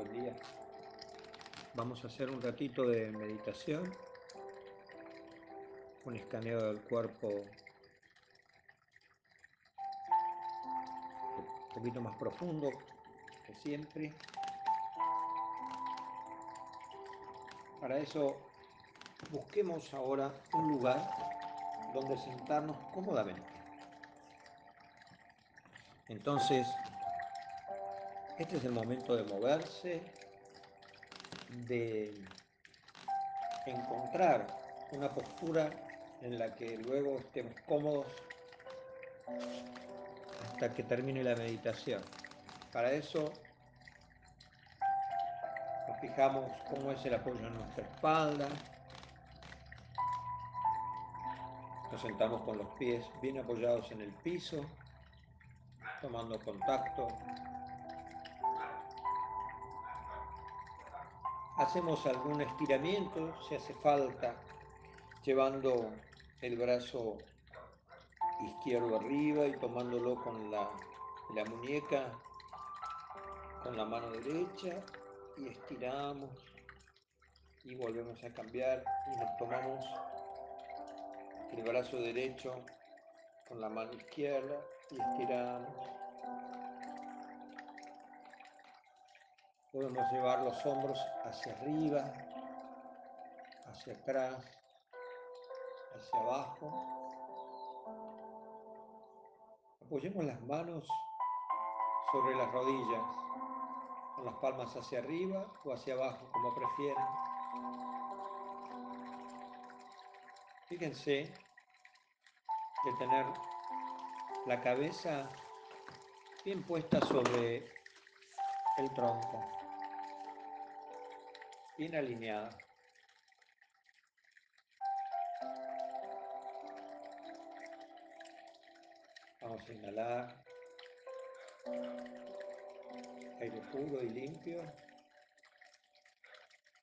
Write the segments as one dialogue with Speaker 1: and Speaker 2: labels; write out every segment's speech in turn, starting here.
Speaker 1: Buen día. Vamos a hacer un ratito de meditación, un escaneo del cuerpo un poquito más profundo que siempre. Para eso busquemos ahora un lugar donde sentarnos cómodamente. Entonces, este es el momento de moverse, de encontrar una postura en la que luego estemos cómodos hasta que termine la meditación. Para eso nos fijamos cómo es el apoyo en nuestra espalda. Nos sentamos con los pies bien apoyados en el piso, tomando contacto Hacemos algún estiramiento si hace falta, llevando el brazo izquierdo arriba y tomándolo con la, muñeca, con la mano derecha y estiramos y volvemos a cambiar y nos tomamos el brazo derecho con la mano izquierda y estiramos Podemos llevar los hombros hacia arriba, hacia atrás, hacia abajo. Apoyemos las manos sobre las rodillas, con las palmas hacia arriba o hacia abajo, como prefieran. Fíjense de tener la cabeza bien puesta sobre el tronco bien alineada. Vamos a inhalar aire puro y limpio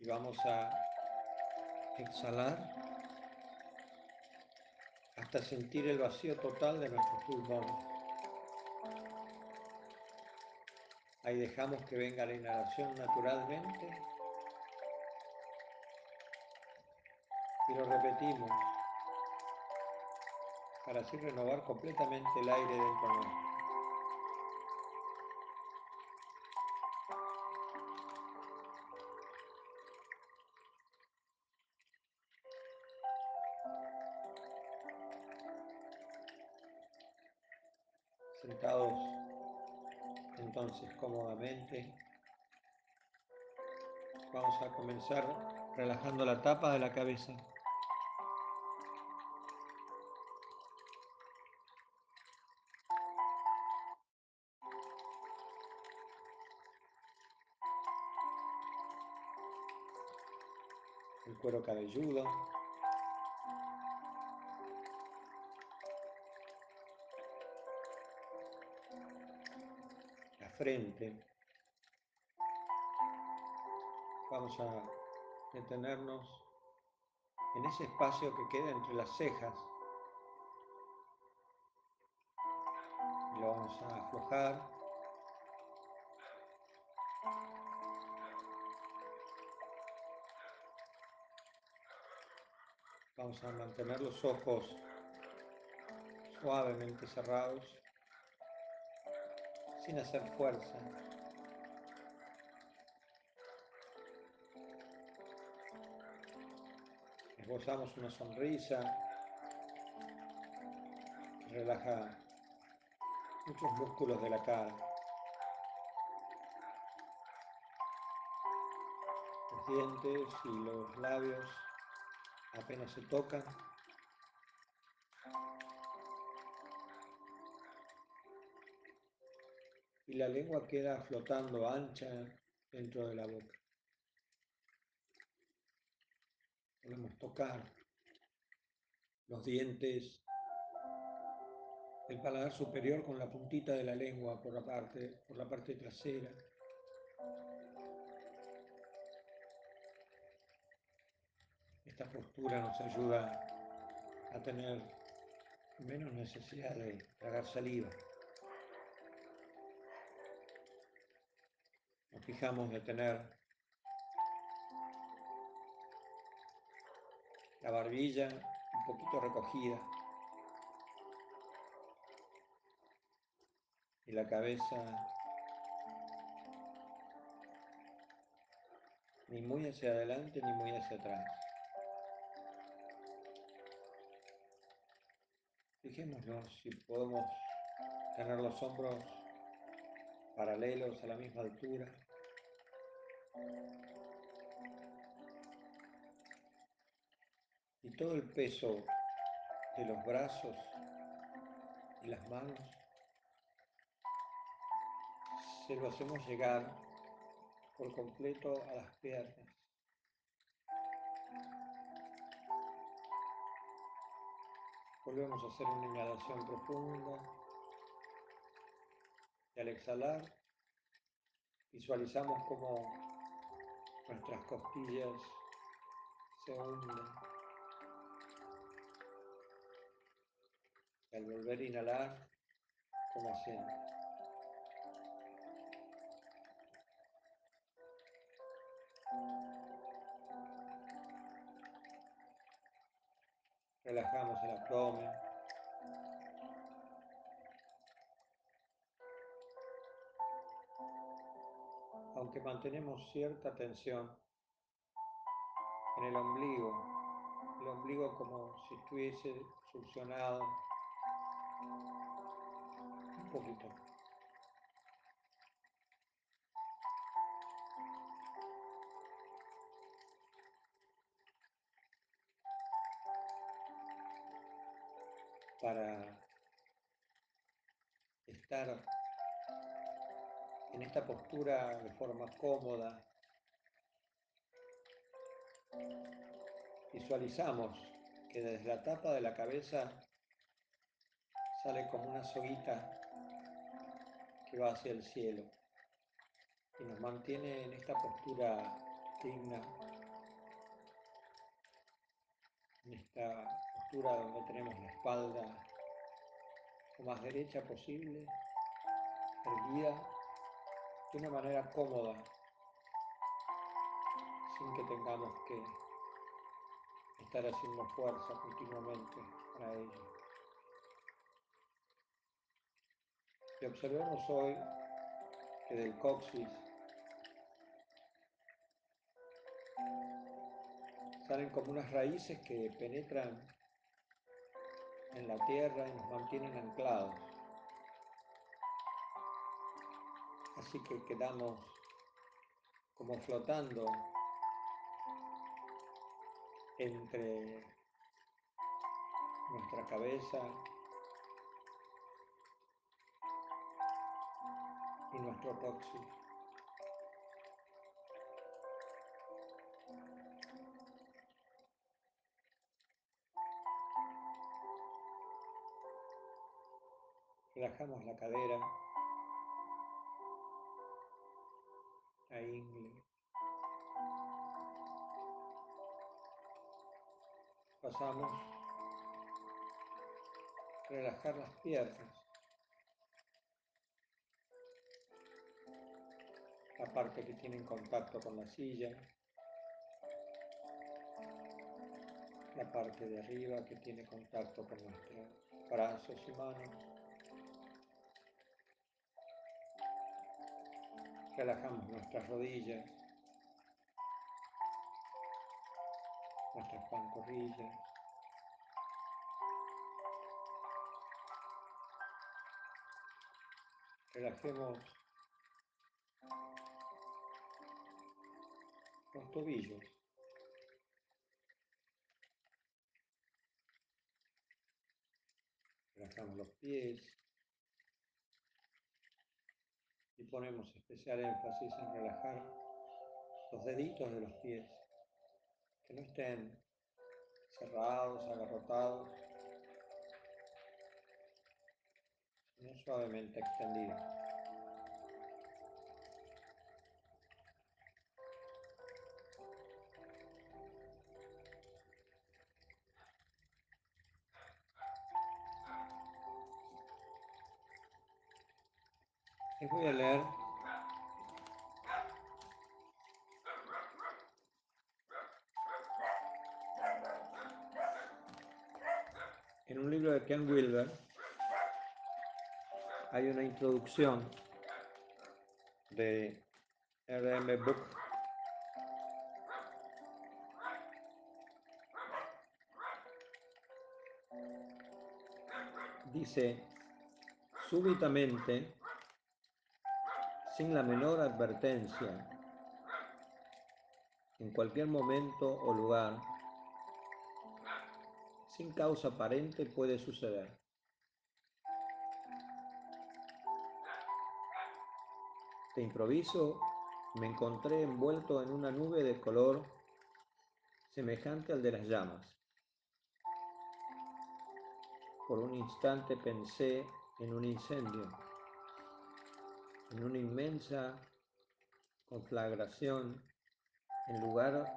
Speaker 1: y vamos a exhalar hasta sentir el vacío total de nuestros pulmones. Ahí dejamos que venga la inhalación naturalmente y lo repetimos para así renovar completamente el aire dentro nuestro. Sentados entonces cómodamente, vamos a comenzar relajando la tapa de la cabeza. Cuero cabelludo, la frente. Vamos a detenernos en ese espacio que queda entre las cejas. Lo vamos a aflojar Vamos a mantener los ojos suavemente cerrados, sin hacer fuerza. Esbozamos una sonrisa que relaja muchos músculos de la cara. Los dientes y los labios apenas se tocan. Y la lengua queda flotando ancha dentro de la boca. Podemos tocar los dientes, el paladar superior con la puntita de la lengua por la parte, por la parte trasera. Esta postura nos ayuda a tener menos necesidad de tragar saliva. Nos fijamos de tener la barbilla un poquito recogida y la cabeza ni muy hacia adelante ni muy hacia atrás. Fijémonos si podemos tener los hombros paralelos a la misma altura. Y todo el peso de los brazos y las manos se lo hacemos llegar por completo a las piernas. Volvemos a hacer una inhalación profunda y al exhalar visualizamos como nuestras costillas se hunden. Y al volver a inhalar, como asciende. Relajamos el abdomen. Aunque mantenemos cierta tensión en el ombligo, el ombligo como si estuviese succionado un poquito. Para estar en esta postura de forma cómoda. Visualizamos que desde la tapa de la cabeza sale como una soguita que va hacia el cielo y nos mantiene en esta postura digna, en esta donde tenemos la espalda lo más derecha posible, erguida de una manera cómoda, sin que tengamos que estar haciendo fuerza continuamente para ello. Y observemos hoy que del coxis salen como unas raíces que penetran en la tierra y nos mantienen anclados. Así que quedamos como flotando entre nuestra cabeza y nuestro coxis. Relajamos la cadera, la ingle. Pasamos a relajar las piernas. La parte que tiene contacto con la silla. La parte de arriba que tiene contacto con nuestros brazos y manos. Relajamos nuestras rodillas, nuestras pantorrillas. Relajemos los tobillos. Relajamos los pies. y ponemos especial énfasis en relajar los deditos de los pies, que no estén cerrados, agarrotados, sino suavemente extendidos. Voy a leer. En un libro de Ken Wilber hay una introducción de RM Book dice, súbitamente sin la menor advertencia, en cualquier momento o lugar, sin causa aparente puede suceder. De improviso me encontré envuelto en una nube de color semejante al de las llamas. Por un instante pensé en un incendio, en una inmensa conflagración en lugar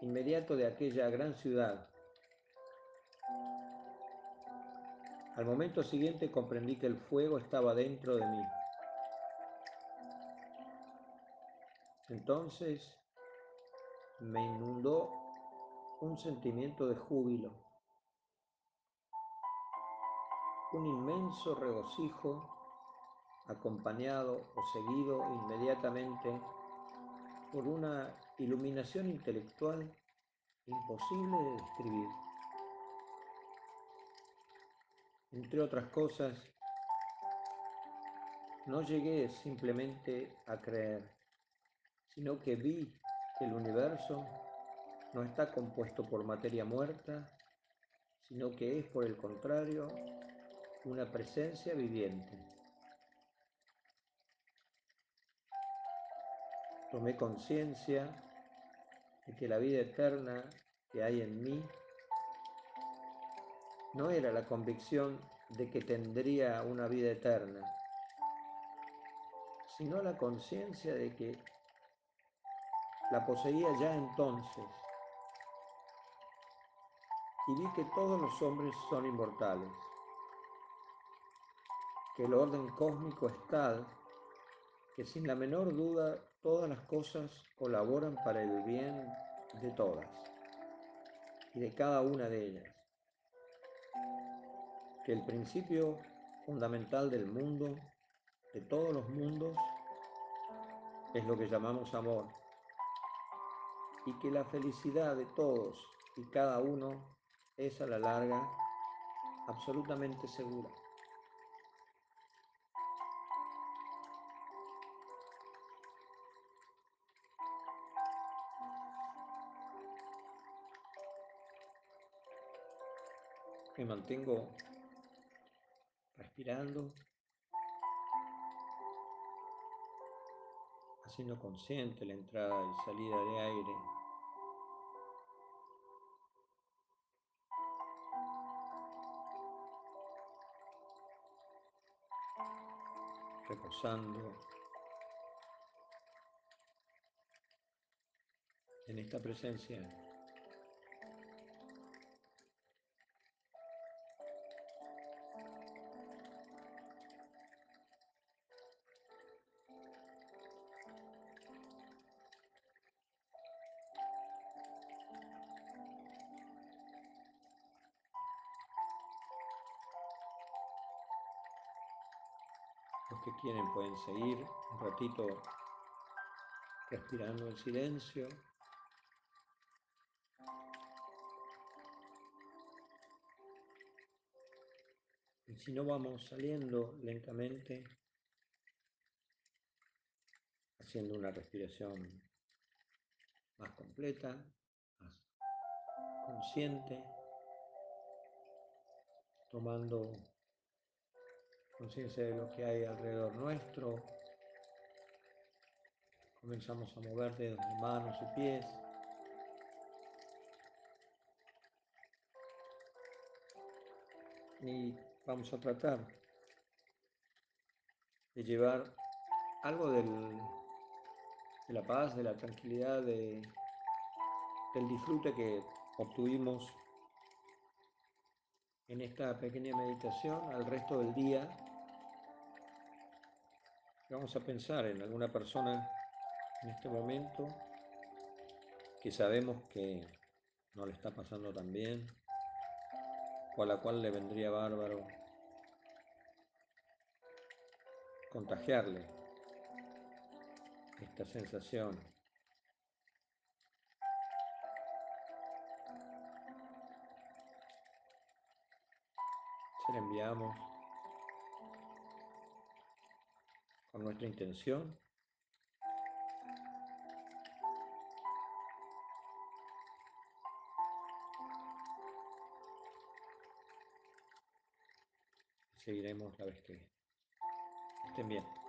Speaker 1: inmediato de aquella gran ciudad. Al momento siguiente comprendí que el fuego estaba dentro de mí. Entonces me inundó un sentimiento de júbilo, un inmenso regocijo acompañado o seguido inmediatamente por una iluminación intelectual imposible de describir. Entre otras cosas, no llegué simplemente a creer, sino que vi que el universo no está compuesto por materia muerta, sino que es, por el contrario, una presencia viviente. Tomé conciencia de que la vida eterna que hay en mí no era la convicción de que tendría una vida eterna, sino la conciencia de que la poseía ya entonces. Y vi que todos los hombres son inmortales, que el orden cósmico es tal que sin la menor duda todas las cosas colaboran para el bien de todas y de cada una de ellas. Que el principio fundamental del mundo, de todos los mundos, es lo que llamamos amor. Y que la felicidad de todos y cada uno es a la larga absolutamente segura. Me mantengo respirando, haciendo consciente la entrada y salida de aire. Reposando en esta presencia Que quieren pueden seguir un ratito respirando en silencio. Y si no vamos saliendo lentamente, haciendo una respiración más completa, más consciente, tomando conciencia de lo que hay alrededor nuestro. Comenzamos a mover de manos y pies. Y vamos a tratar de llevar algo de la paz, de la tranquilidad, de, del disfrute que obtuvimos en esta pequeña meditación al resto del día Vamos a pensar en alguna persona en este momento que sabemos que no le está pasando tan bien, o a la cual le vendría bárbaro contagiarle esta sensación. Se la enviamos con nuestra intención seguiremos la vez que estén bien.